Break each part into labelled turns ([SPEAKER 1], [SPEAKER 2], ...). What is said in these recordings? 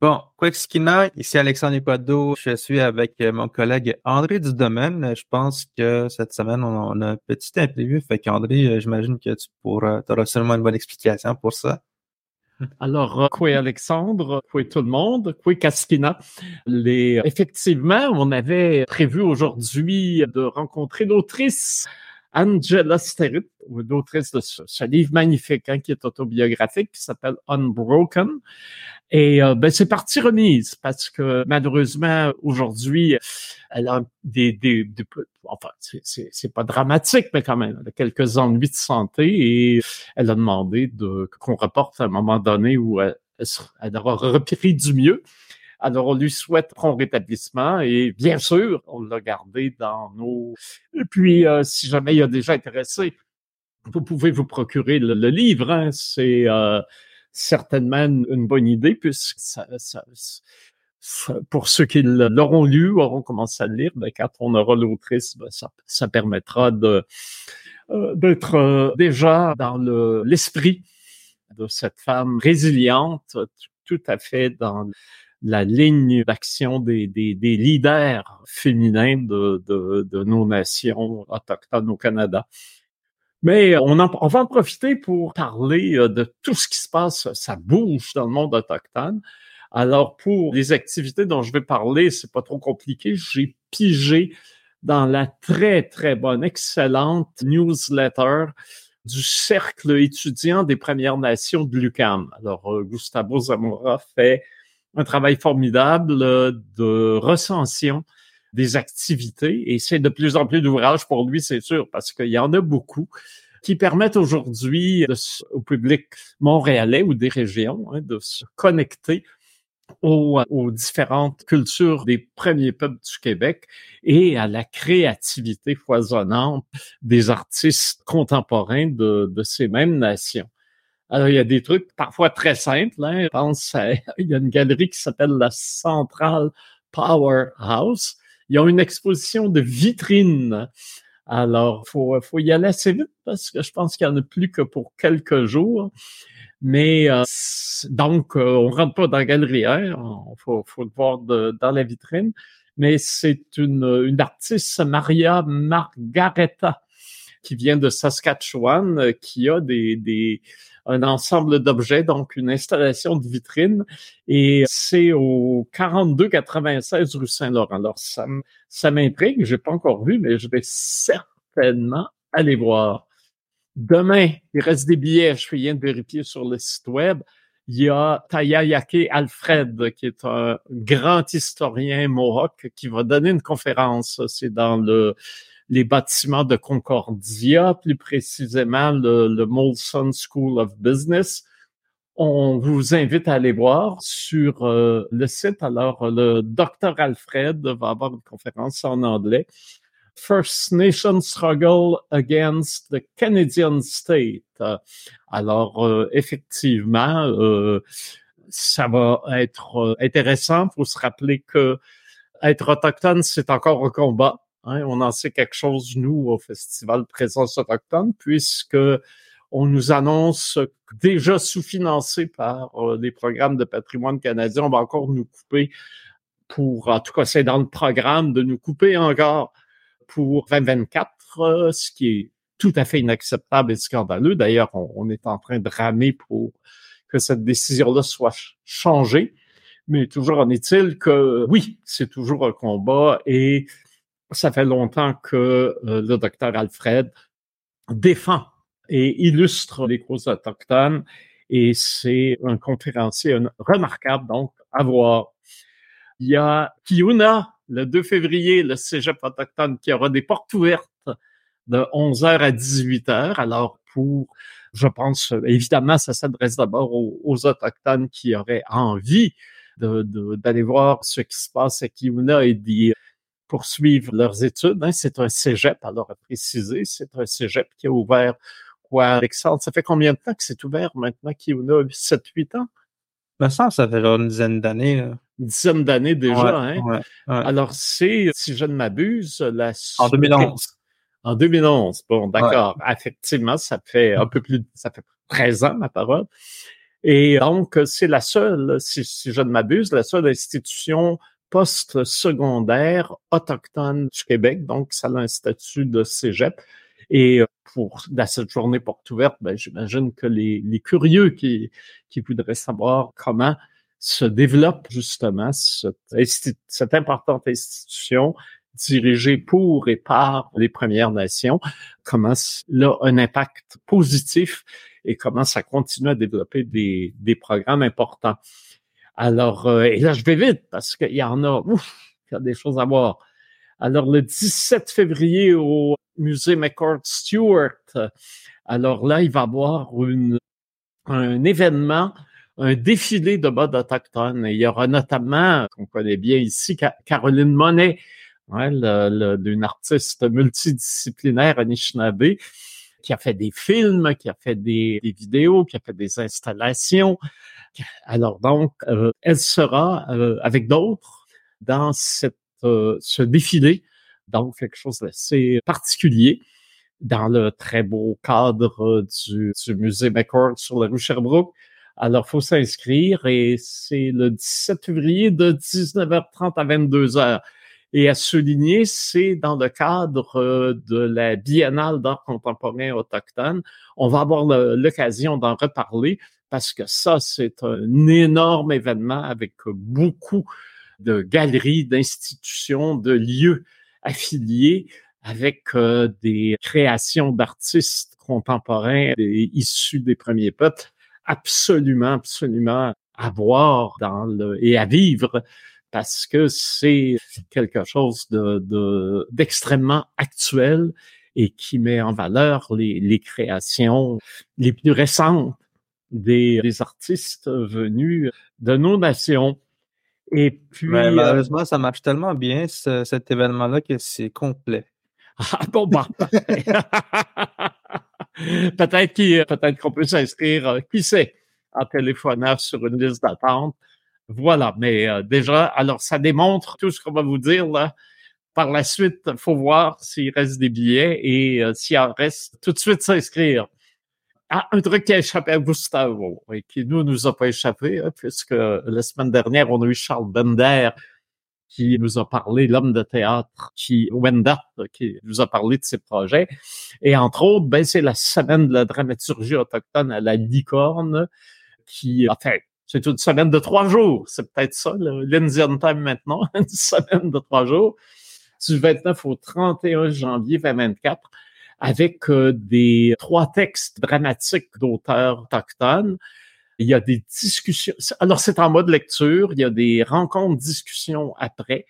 [SPEAKER 1] Bon, Quexkina, ici Alexandre Equado. Je suis avec euh, mon collègue André Dudomaine. Je pense que cette semaine, on a un petit imprévu. Fait qu'André, euh, j'imagine que tu pourras, auras seulement une bonne explication pour ça.
[SPEAKER 2] Alors, quoi Alexandre, quoi tout le monde, quoi Kaskina. Les... Effectivement, on avait prévu aujourd'hui de rencontrer l'autrice Angela Sterritt, l'autrice de ce, livre magnifique hein, qui est autobiographique, qui s'appelle Unbroken. Et euh, ben, c'est partie remise parce que malheureusement aujourd'hui, elle a des, des, des enfin c'est pas dramatique mais quand même, elle a quelques ennuis de santé et elle a demandé de qu'on reporte à un moment donné où elle, elle aura repris du mieux. Alors, on lui souhaite bon rétablissement et bien sûr, on l'a gardé dans nos... Et puis, euh, si jamais il a déjà intéressé, vous pouvez vous procurer le, livre. Hein. C'est euh, certainement une bonne idée puisque ça, pour ceux qui l'auront lu, auront commencé à le lire, ben, quand on aura l'autrice, ben, ça, ça, permettra euh, d'être déjà dans l'esprit de cette femme résiliente, tout à fait dans la ligne d'action des, des, leaders féminins de, de, nos nations autochtones au Canada. Mais on, on va en profiter pour parler euh, de tout ce qui se passe. Ça bouge dans le monde autochtone. Alors, pour les activités dont je vais parler, c'est pas trop compliqué. J'ai pigé dans la très, très bonne, excellente newsletter du Cercle étudiant des Premières Nations de l'UQAM. Alors, euh, Gustavo Zamora fait un travail formidable euh, de recension des activités et c'est de plus en plus d'ouvrages pour lui, c'est sûr, parce qu'il y en a beaucoup qui permettent aujourd'hui au public montréalais ou des régions hein, de se connecter aux, différentes cultures des premiers peuples du Québec et à la créativité foisonnante des artistes contemporains de ces mêmes nations. Alors, il y a des trucs parfois très simples. Hein. Je pense il y a une galerie qui s'appelle la Central Powerhouse. Ils ont une exposition de vitrines. Alors, faut, faut y aller assez vite parce que je pense qu'il y en a plus que pour quelques jours. Mais euh, donc, euh, on rentre pas dans la galerie, hein? Faut, faut le voir dans la vitrine. Mais c'est une, une artiste, Maria Margareta, qui vient de Saskatchewan, euh, qui a des, des un ensemble d'objets, donc une installation de vitrine. Et c'est au 4296 rue Saint-Laurent. Alors, ça, ça m'intrigue. J'ai pas encore vu, mais je vais certainement aller voir. Demain, il reste des billets. Je viens de vérifier sur le site web. Il y a Tayayake Alfred, qui est un grand historien mohawk, qui va donner une conférence. C'est dans le les bâtiments de Concordia, plus précisément le, le Molson School of Business. On vous invite à aller voir sur euh, le site. Alors, le Dr Alfred va avoir une conférence en anglais. First Nation Struggle Against the Canadian State. Alors, euh, effectivement, euh, ça va être intéressant. Il faut se rappeler que être autochtone, c'est encore un combat. Hein, on en sait quelque chose, nous, au Festival Présence autochtone, puisque on nous annonce déjà sous-financé par euh, des programmes de patrimoine canadien. On va encore nous couper pour, en tout cas, c'est dans le programme de nous couper encore pour 2024, euh, ce qui est tout à fait inacceptable et scandaleux. D'ailleurs, on, on, est en train de ramer pour que cette décision-là soit changée. Mais toujours en est-il que oui, c'est toujours un combat et ça fait longtemps que euh, le docteur Alfred défend et illustre les causes autochtones et c'est un conférencier remarquable donc à voir. Il y a Kiuna le 2 février, le Cégep autochtone qui aura des portes ouvertes de 11h à 18h. Alors pour, je pense, évidemment, ça s'adresse d'abord aux, autochtones qui auraient envie d'aller voir ce qui se passe à Kiuna et d'y poursuivre leurs études. Hein. C'est un cégep, alors à préciser, c'est un cégep qui a ouvert quoi, Alexandre? Ça fait combien de temps que c'est ouvert maintenant, qu'il y a 7-8 ans?
[SPEAKER 1] Ça, ça fait une dizaine d'années.
[SPEAKER 2] Une dizaine d'années déjà, hein? Alors, c'est, si je ne m'abuse, la...
[SPEAKER 1] En 2011.
[SPEAKER 2] En 2011. Bon, d'accord. Effectivement, ça fait un peu plus, ça fait 13 ans, ma parole. Et donc, c'est la seule, si, je ne m'abuse, la seule institution post-secondaire autochtone du Québec. Donc, ça a un statut de cégep. Et pour dans cette journée porte ouverte, ben, j'imagine que les, curieux qui, qui voudraient savoir comment se développe justement cette, cette importante institution dirigée pour et par les Premières Nations, comment là un impact positif et comment ça continue à développer des, des programmes importants. Alors, euh, et là, je vais vite parce qu'il y en a, ouf, il y a des choses à voir. Alors, le 17 février au musée McCord Stewart, alors là, il va y avoir un événement un défilé de modes autochtones. il y aura notamment, qu'on connaît bien ici, Caroline Monet, hein, d'une artiste multidisciplinaire Anishinaabe, qui a fait des films, qui a fait des, vidéos, qui a fait des installations. Alors donc, euh, elle sera euh, avec d'autres dans cette, euh, ce défilé, donc quelque chose d'assez particulier dans le très beau cadre du, du musée McCord sur la rue Sherbrooke. Alors, faut s'inscrire et c'est le 17 février de 19h30 à 22h. Et à souligner, c'est dans le cadre euh, de la Biennale d'art contemporain autochtone. On va avoir l'occasion d'en reparler parce que ça, c'est un énorme événement avec beaucoup de galeries, d'institutions, de lieux affiliés avec euh, des créations d'artistes contemporains issus des premiers peuples absolument, absolument à voir dans et à vivre parce que c'est quelque chose de, d'extrêmement actuel et qui met en valeur les, les créations les plus récentes des, des, artistes venus de nos nations. Et puis,
[SPEAKER 1] Mais malheureusement, ça marche tellement bien cet événement-là que c'est complet.
[SPEAKER 2] Ah bon, bah. peut-être qu'il, peut-être qu'on peut s'inscrire, euh, qui sait, en téléphonant sur une liste d'attente. Voilà, mais euh, déjà, alors ça démontre tout ce qu'on va vous dire là. Par la suite, faut voir s'il reste des billets et euh, s'il reste, tout de suite s'inscrire. Ah, un truc qui a échappé à Gustavo et qui nous nous a pas échappé, hein, puisque la semaine dernière, on a eu Charles Bender qui nous a parlé, l'homme de théâtre, qui, Wenda, qui nous a parlé de ses projets. Et entre autres, ben, c'est la semaine de la dramaturgie autochtone à la licorne, qui, fait, c'est une semaine de trois jours. C'est peut-être ça, l'Indian Time maintenant, une semaine de trois jours, du 29 au 31 janvier 2024, avec euh, des trois textes dramatiques d'auteurs autochtones il y a des discussions. Alors, c'est en mode lecture. Il y a des rencontres, discussions après.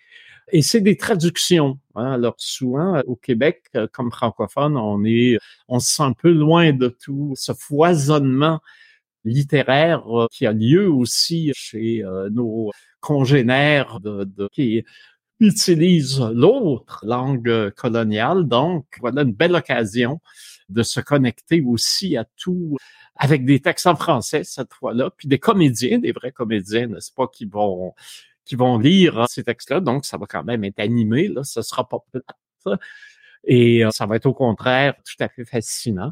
[SPEAKER 2] Et c'est des traductions. Hein. Alors, souvent, au Québec, euh, comme francophone, on est, on se sent un peu loin de tout ce foisonnement littéraire euh, qui a lieu aussi chez euh, nos congénères de, de, qui utilisent l'autre langue coloniale. Donc, voilà une belle occasion de se connecter aussi à tout avec des textes en français cette fois-là, puis des comédiens, des vrais comédiens, n'est-ce pas, qui vont qui vont lire ces textes-là. Donc, ça va quand même être animé, là, ce sera pas plate. Et euh, ça va être au contraire tout à fait fascinant.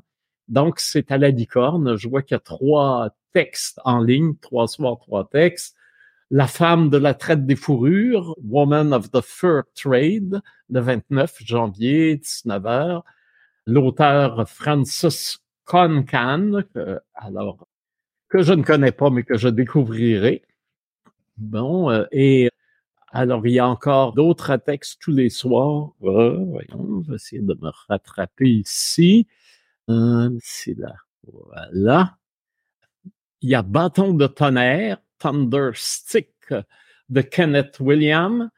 [SPEAKER 2] Donc, c'est à la licorne. Je vois qu'il y a trois textes en ligne, trois soirs, trois textes. La femme de la traite des fourrures, Woman of the Fur Trade, le 29 janvier, 19h. L'auteur Francis Concan, alors que je ne connais pas, mais que je découvrirai. Bon, euh, et alors il y a encore d'autres textes tous les soirs. Euh, voyons, je vais essayer de me rattraper ici. Euh, c'est là. Voilà. Il y a Bâton de tonnerre, Thunder Stick de Kenneth William.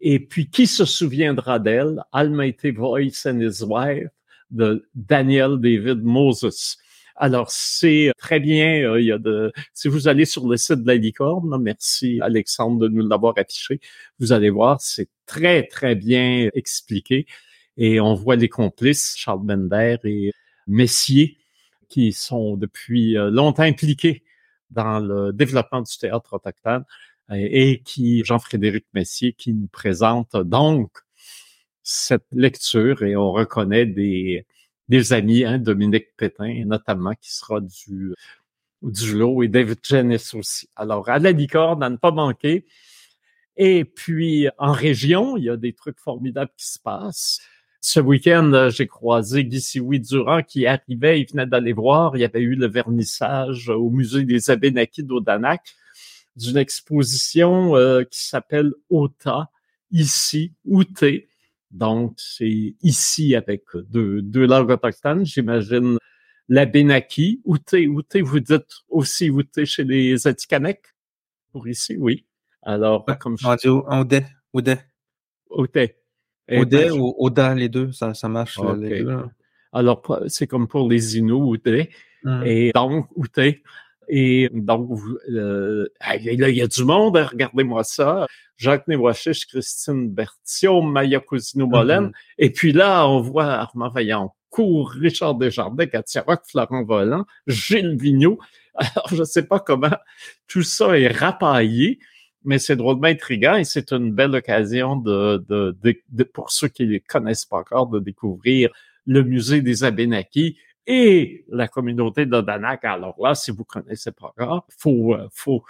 [SPEAKER 2] Et puis, qui se souviendra d'elle? Almighty Voice and His Wife de Daniel David Moses. Alors, c'est très bien. Euh, il y a de, si vous allez sur le site de la licorne, merci Alexandre de nous l'avoir affiché, vous allez voir, c'est très, très bien expliqué. Et on voit les complices, Charles Bender et Messier, qui sont depuis euh, longtemps impliqués dans le développement du théâtre autochtone et qui, Jean-Frédéric Messier, qui nous présente donc cette lecture et on reconnaît des, des amis, hein, Dominique Pétain notamment, qui sera du du lot et David Janis aussi. Alors, à la licorne, à ne pas manquer. Et puis, en région, il y a des trucs formidables qui se passent. Ce week-end, j'ai croisé Guy Sioui Durand qui arrivait, il venait d'aller voir. Il y avait eu le vernissage au musée des Abénakis d'Odanak d'une exposition euh, qui s'appelle OTA, ici, Outé. Donc, c'est ici avec deux, deux langues autochtones, j'imagine l'Abénaki. Outé, Outé, vous dites aussi Outé chez les Atikamekw? Pour ici, oui. Alors,
[SPEAKER 1] comme je... Oudet.
[SPEAKER 2] Outé.
[SPEAKER 1] Oudet ben, ou Oda, les deux, ça, ça marche les deux.
[SPEAKER 2] Alors, c'est comme pour les Inuits, Outé. Hum. Et donc, Outé, et donc, euh, il y a du monde, hein, regardez-moi ça. Jacques Névoichiche, Christine Berthiaume, Maya Cousino-Molène. Mm-hmm. Et puis là, on voit Armand Vaillancourt, Richard Desjardins, Katia Rock, Florent Volant, Gilles Vigneault. Alors, je ne sais pas comment tout ça est rapaillé, mais c'est drôlement intriguant et c'est une belle occasion de, de, de, pour ceux qui ne connaissent pas encore, de découvrir le musée des Abénakis et la communauté de Danak. Alors là, si vous connaissez pas encore, faut, euh, faut,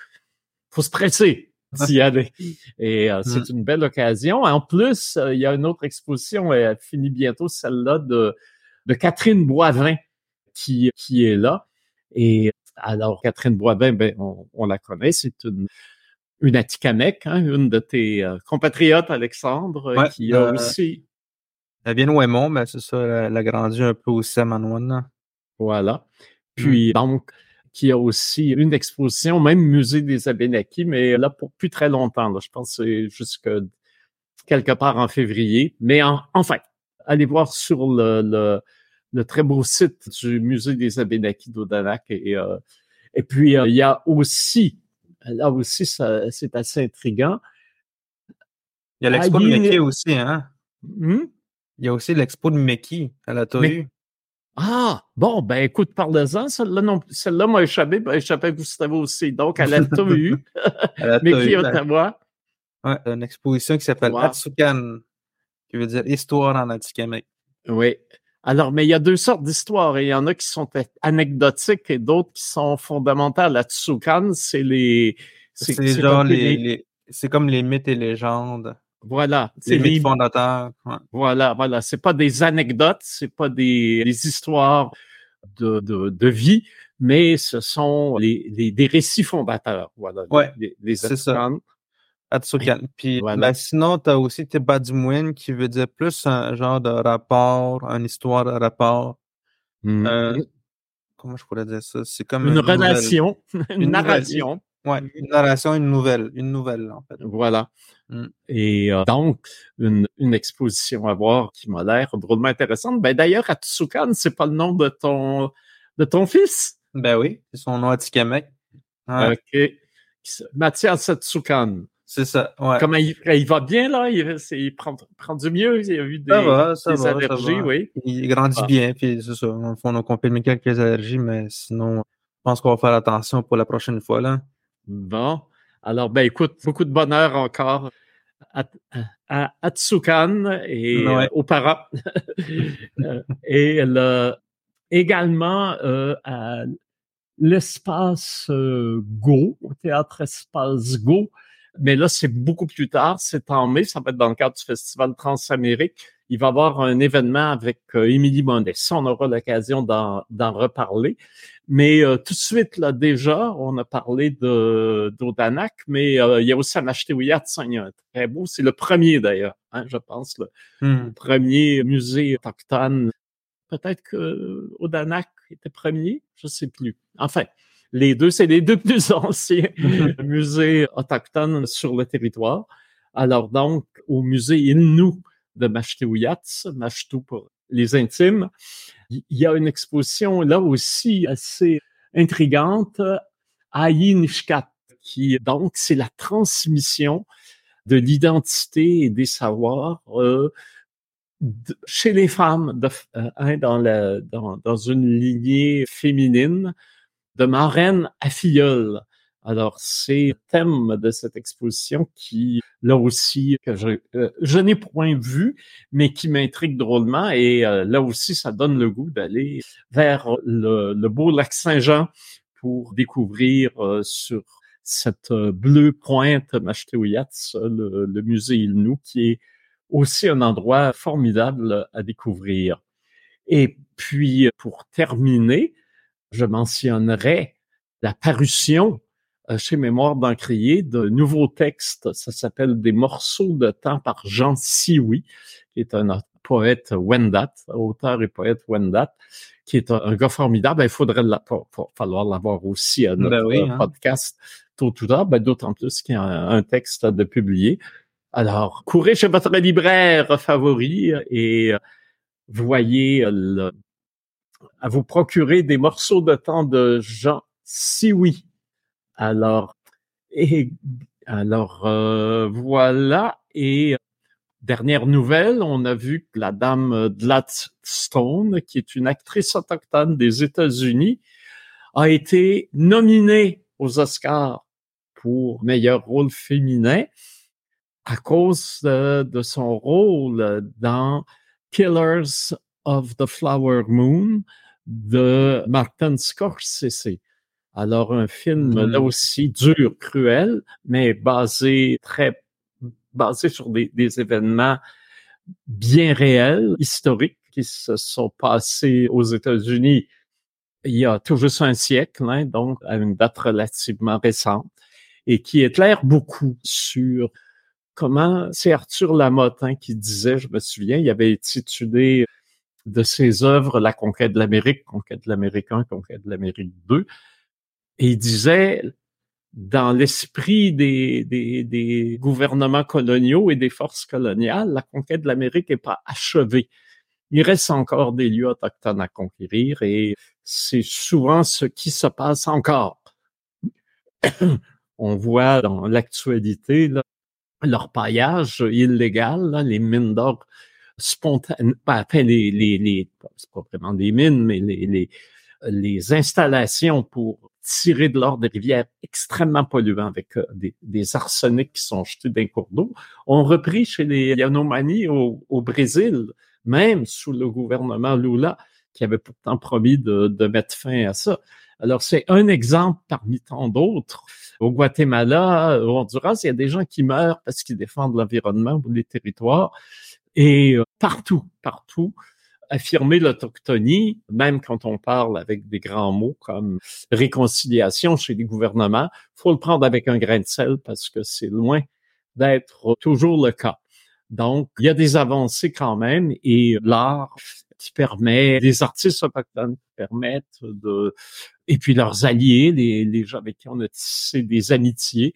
[SPEAKER 2] faut se presser d'y aller. Et euh, c'est mm. une belle occasion. En plus, euh, il y a une autre exposition, elle finit bientôt, celle-là de, de Catherine Boivin qui, qui est là. Et alors, Catherine Boivin, ben, on, la connaît, c'est une, une Atikamekw, hein, une de tes compatriotes, Alexandre, qui a aussi
[SPEAKER 1] elle vient de Wemont, mais c'est ça, elle, a grandi un peu aussi à Manouane.
[SPEAKER 2] Voilà. Mmh. Puis, donc, qui a aussi une exposition, même musée des Abénakis, mais là, pour plus très longtemps. Là, je pense que c'est jusque quelque part en février. Mais en, enfin, allez voir sur le, le, très beau site du musée des Abénakis d'Odanak. Et, euh, et puis, euh, il y a aussi, là aussi, c'est assez intriguant.
[SPEAKER 1] Il y a l'expo de Mickey aussi, hein? Mmh? Il y a aussi l'expo de Mickey à la Tohu.
[SPEAKER 2] Ah, bon, ben écoute, parle-en. Celle-là, non, celle-là m'a échappé, ben, échappé à Gustavo aussi. Donc, à la Tohu, Mickey ben, Ottawa.
[SPEAKER 1] Ouais, une exposition qui s'appelle Atsukan, qui veut dire histoire en Atikamek.
[SPEAKER 2] Oui. Alors, mais il y a deux sortes d'histoires. Il y en a qui sont anecdotiques et d'autres qui sont fondamentales. Atsukan, c'est les...
[SPEAKER 1] C'est genre les... C'est comme les mythes et légendes.
[SPEAKER 2] Voilà.
[SPEAKER 1] C'est les fondateurs.
[SPEAKER 2] Voilà, voilà. C'est pas des anecdotes, c'est pas des, histoires de, de, de, vie, mais ce sont les, les, des récits fondateurs. Voilà.
[SPEAKER 1] Ouais, c'est ça. Atsukan. Puis ben, sinon, tu as aussi Tebadimouin qui veut dire plus un genre de rapport, une histoire de rapport.
[SPEAKER 2] Mmh. Euh,
[SPEAKER 1] comment je pourrais dire ça? C'est comme
[SPEAKER 2] une, relation, une, narration.
[SPEAKER 1] Ouais, une narration, une nouvelle, une nouvelle en fait.
[SPEAKER 2] Voilà. Mmh. Et euh, donc une, une, exposition à voir qui m'a l'air drôlement intéressante. Ben d'ailleurs, Atsukan, c'est pas le nom de ton de ton fils?
[SPEAKER 1] Ben oui, c'est son nom Atikamek.
[SPEAKER 2] Ouais. Ok. Mathias Atsukan.
[SPEAKER 1] C'est ça. Ouais.
[SPEAKER 2] Comment il, il, va bien là Il, il prend, prend, du mieux. Il a eu des,
[SPEAKER 1] ça va, ça
[SPEAKER 2] des
[SPEAKER 1] va,
[SPEAKER 2] allergies, oui.
[SPEAKER 1] Il grandit ah. bien, puis c'est ça. On a confirmé quelques allergies, mais sinon, je pense qu'on va faire attention pour la prochaine fois là.
[SPEAKER 2] Bon. Alors, ben écoute, beaucoup de bonheur encore à, à Atsukan et ouais. au para. Euh, et le, également euh, à l'espace euh, Go, au théâtre Espace Go. Mais là, c'est beaucoup plus tard, c'est en mai, ça va être dans le cadre du Festival Transamérique il va y avoir un événement avec euh, Émilie Monet. Ça, on aura l'occasion d'en reparler. Mais euh, tout de suite, là, déjà, on a parlé de d'Odanak, mais euh, il y a aussi à Machetewiyat, il y a un très beau, c'est le premier d'ailleurs, hein, je pense, le, hmm. premier musée autochtone. Peut-être que Odanak était premier, je sais plus. Enfin, les deux, c'est les deux plus anciens musées autochtones sur le territoire. Alors donc, au musée Innu de Machtéouyats, Machtou pour les intimes. Il y a une exposition là aussi assez intrigante, Nishkat, qui donc c'est la transmission de l'identité et des savoirs euh, chez les femmes de, euh, hein, dans, la, dans, dans, une lignée féminine de marraine à filleule. Alors, c'est le thème de cette exposition qui, là aussi, que je, euh, je n'ai point vu, mais qui m'intrigue drôlement. Et euh, là aussi, ça donne le goût d'aller vers le, beau lac Saint-Jean pour découvrir sur cette bleue pointe Machteouyats, le, le musée Ilnou, qui est aussi un endroit formidable à découvrir. Et puis, pour terminer, je mentionnerai la parution euh, chez Mémoire d'Encrier de nouveaux textes. Ça s'appelle Des morceaux de temps par Jean Sioui, qui est un poète Wendat, auteur et poète Wendat, qui est un, gars formidable. Il faudrait la, falloir l'avoir aussi à notre ben hein. podcast tôt ou tard, ben, d'autant plus qu'il y a un, texte de publier. Alors, courez chez votre libraire favori et euh, voyez le, à vous procurer des morceaux de temps de Jean Sioui. Alors, et alors euh, voilà. Et dernière nouvelle, on a vu que la dame Gladstone, qui est une actrice autochtone des États-Unis, a été nominée aux Oscars pour meilleur rôle féminin à cause de son rôle dans Killers of the Flower Moon de Martin Scorsese. Alors, un film là mmh. aussi dur, cruel, mais basé très basé sur des, des événements bien réels, historiques, qui se sont passés aux États-Unis il y a tout juste un siècle, hein, donc à une date relativement récente, et qui éclaire beaucoup sur comment c'est Arthur Lamotte hein, qui disait, je me souviens, il avait intitulé de ses œuvres La conquête de l'Amérique, Conquête de l'Amérique 1, Conquête de l'Amérique 2. Et il disait, dans l'esprit des, gouvernements coloniaux et des forces coloniales, la conquête de l'Amérique n'est pas achevée. Il reste encore des lieux autochtones à conquérir et c'est souvent ce qui se passe encore. On voit dans l'actualité leur paillage illégal, les mines d'or spontanées, pas les, les, les c'est pas vraiment des mines, mais les, les, les installations pour tirer de l'or des rivières extrêmement polluants avec euh, des, des, arsenics qui sont jetés d'un cours d'eau, ont repris chez les Yanomani au, au, Brésil, même sous le gouvernement Lula, qui avait pourtant promis de, de mettre fin à ça. Alors, c'est un exemple parmi tant d'autres. Au Guatemala, au Honduras, il y a des gens qui meurent parce qu'ils défendent l'environnement ou les territoires. Et euh, partout, partout, affirmer l'autochtonie, même quand on parle avec des grands mots comme réconciliation chez les gouvernements, faut le prendre avec un grain de sel parce que c'est loin d'être toujours le cas. Donc, il y a des avancées quand même et l'art qui permet, les artistes autochtones permettent de, et puis leurs alliés, les, les gens avec qui on a tissé des amitiés,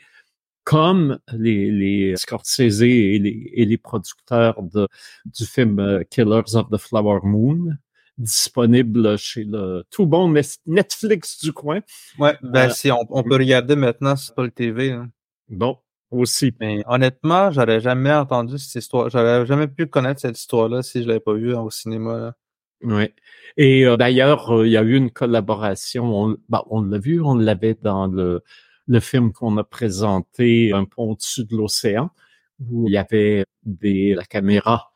[SPEAKER 2] comme les, les Scorsese et les, et les producteurs de, du film euh, Killers of the Flower Moon, disponible chez le tout bon Netflix du coin.
[SPEAKER 1] Ouais, ben euh, si on, on, peut regarder maintenant sur le TV. Hein.
[SPEAKER 2] Bon, aussi.
[SPEAKER 1] Mais honnêtement, j'aurais jamais entendu cette histoire. J'aurais jamais pu connaître cette histoire-là si je l'avais pas vue au cinéma.
[SPEAKER 2] Oui. Et euh, d'ailleurs, euh, il y a eu une collaboration. On, bah, on l'a vu, on l'avait dans le, le film qu'on a présenté, Un pont au-dessus de l'océan, où il y avait des, la caméra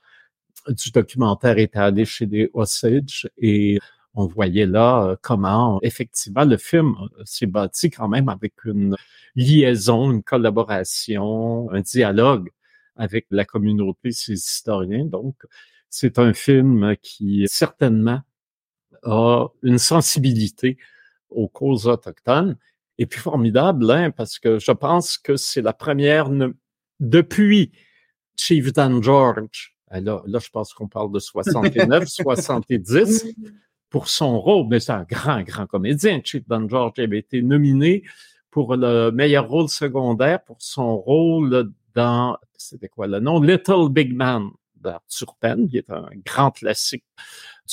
[SPEAKER 2] du documentaire était allée chez des Osage et on voyait là euh, comment effectivement le film euh, s'est bâti quand même avec une liaison, une collaboration, un dialogue avec la communauté, ses historiens. Donc, c'est un film qui certainement a une sensibilité aux causes autochtones. Et puis formidable, hein, parce que je pense que c'est la première depuis Chief Dan George. Là, là, je pense qu'on parle de 69, 70 pour son rôle, mais c'est un grand, grand comédien. Chief Dan George avait été nominé pour le meilleur rôle secondaire pour son rôle dans, c'était quoi le nom? Little Big Man d'Arthur Penn, qui est un grand classique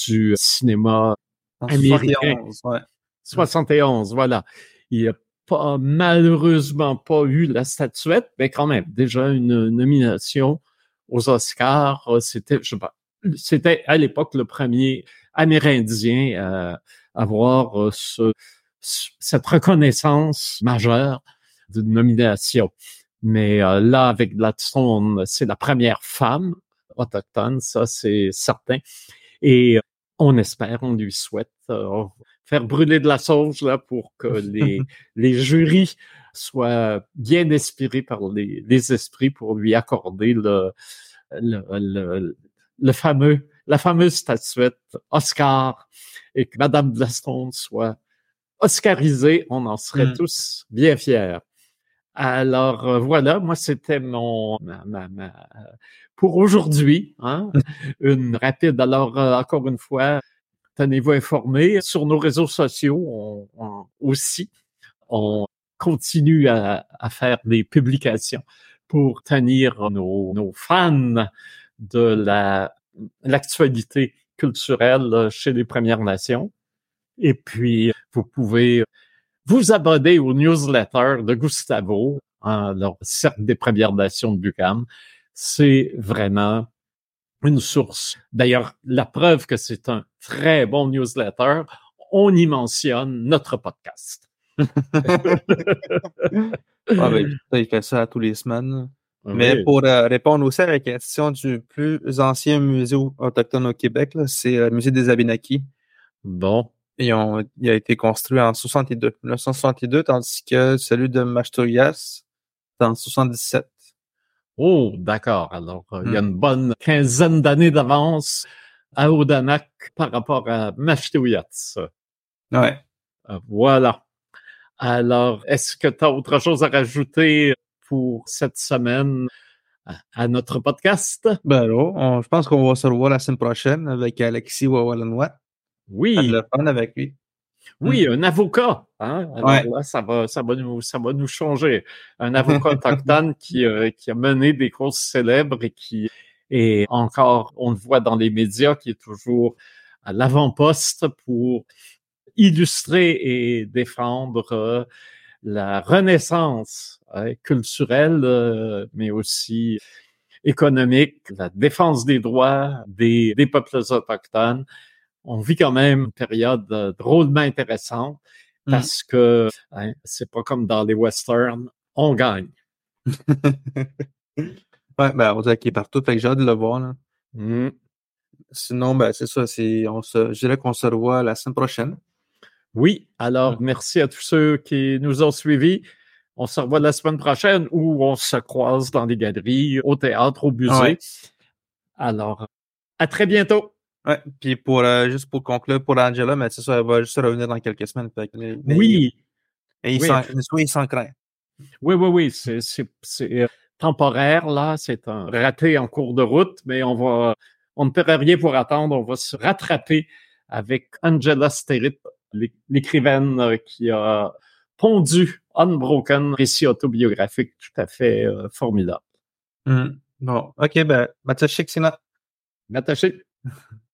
[SPEAKER 2] du cinéma américain. 71, ouais. 71, voilà. Il n'a pas, malheureusement pas eu la statuette, mais quand même, déjà une nomination aux Oscars. C'était, je sais pas, c'était à l'époque le premier Amérindien à avoir euh, ce, cette reconnaissance majeure de nomination. Mais euh, là, avec Gladstone, c'est la première femme autochtone, ça c'est certain. Et on espère, on lui souhaite euh, faire brûler de la sauge là pour que les, les jurys soient bien inspirés par les, les esprits pour lui accorder le, le, le, le fameux, la fameuse statuette Oscar et que Madame Glaston soit oscarisée, on en serait
[SPEAKER 1] Mm.
[SPEAKER 2] tous bien fiers. Alors euh, voilà, moi c'était mon ma, ma- ma- pour aujourd'hui, hein, une rapide. Alors euh, encore une fois, tenez-vous informés sur nos réseaux sociaux on- on- aussi. On continue à, à faire des publications pour tenir nos, nos fans de la l'actualité culturelle euh, chez les Premières Nations. Et puis, vous pouvez vous abonner au newsletter de Gustavo, hein, le Cercle des Premières Nations de Bucam. C'est vraiment une source. D'ailleurs, la preuve que c'est un très bon newsletter, on y mentionne notre podcast.
[SPEAKER 1] Ah, ben, il fait ça tous les semaines. Mais
[SPEAKER 2] Oui.
[SPEAKER 1] pour euh, répondre aussi à la question du plus ancien musée autochtone au Québec, c'est euh, le musée des Abénakis.
[SPEAKER 2] Bon,
[SPEAKER 1] Il a été construit en 62, 1962, tandis que celui de c'est en 77.
[SPEAKER 2] Oh, d'accord. Alors, euh, il y a
[SPEAKER 1] Hmm.
[SPEAKER 2] une bonne quinzaine d'années d'avance à Odanak par rapport à Mashtouillatz.
[SPEAKER 1] Ouais.
[SPEAKER 2] Euh, Voilà. Alors, est-ce que tu as autre chose à rajouter pour cette semaine à, à notre podcast?
[SPEAKER 1] Ben on- je pense qu'on va se revoir la semaine prochaine avec Alexis Wawalanois.
[SPEAKER 2] Oui,
[SPEAKER 1] Le fun avec lui.
[SPEAKER 2] oui, un avocat. Hein? Alors
[SPEAKER 1] Ouais.
[SPEAKER 2] là, ça va, ça va nous, ça va nous changer. Un avocat autochtone qui, euh, qui a mené des causes célèbres et qui est encore, on le voit dans les médias, qui est toujours à l'avant-poste pour illustrer et défendre euh, la renaissance hein, culturelle, euh, mais aussi économique, la défense des droits des, des peuples autochtones. On vit quand même une période euh, drôlement intéressante
[SPEAKER 1] Mm.
[SPEAKER 2] parce que hein, c'est pas comme dans les westerns, on gagne.
[SPEAKER 1] Ouais, ben, on dirait qu'il est partout, fait que j'ai hâte de le voir, là.
[SPEAKER 2] Mm.
[SPEAKER 1] Sinon, ben, c'est ça, c'est, on se, je dirais qu'on se revoit la semaine prochaine.
[SPEAKER 2] Oui, alors merci à tous ceux qui nous ont suivis. On se revoit la semaine prochaine où on se croise dans les galeries, au théâtre, au musée.
[SPEAKER 1] Ouais.
[SPEAKER 2] Alors, à très bientôt.
[SPEAKER 1] Ouais, puis pour, euh, juste pour conclure, pour Angela, mais c'est ça, elle va juste revenir dans quelques semaines.
[SPEAKER 2] Oui,
[SPEAKER 1] Et il
[SPEAKER 2] Oui.
[SPEAKER 1] s'en, soit il s'en craint.
[SPEAKER 2] oui, oui, oui, c'est, euh, temporaire, là. C'est un raté en cours de route, mais on va, on ne paiera rien pour attendre. On va se rattraper avec Angela Sterritt, l'é- l'écrivaine euh, qui a pondu Unbroken, récit autobiographique tout à fait euh, formidable.
[SPEAKER 1] Hum. Bon, ok, ben, Mathieu Chiksina.
[SPEAKER 2] M'attacher.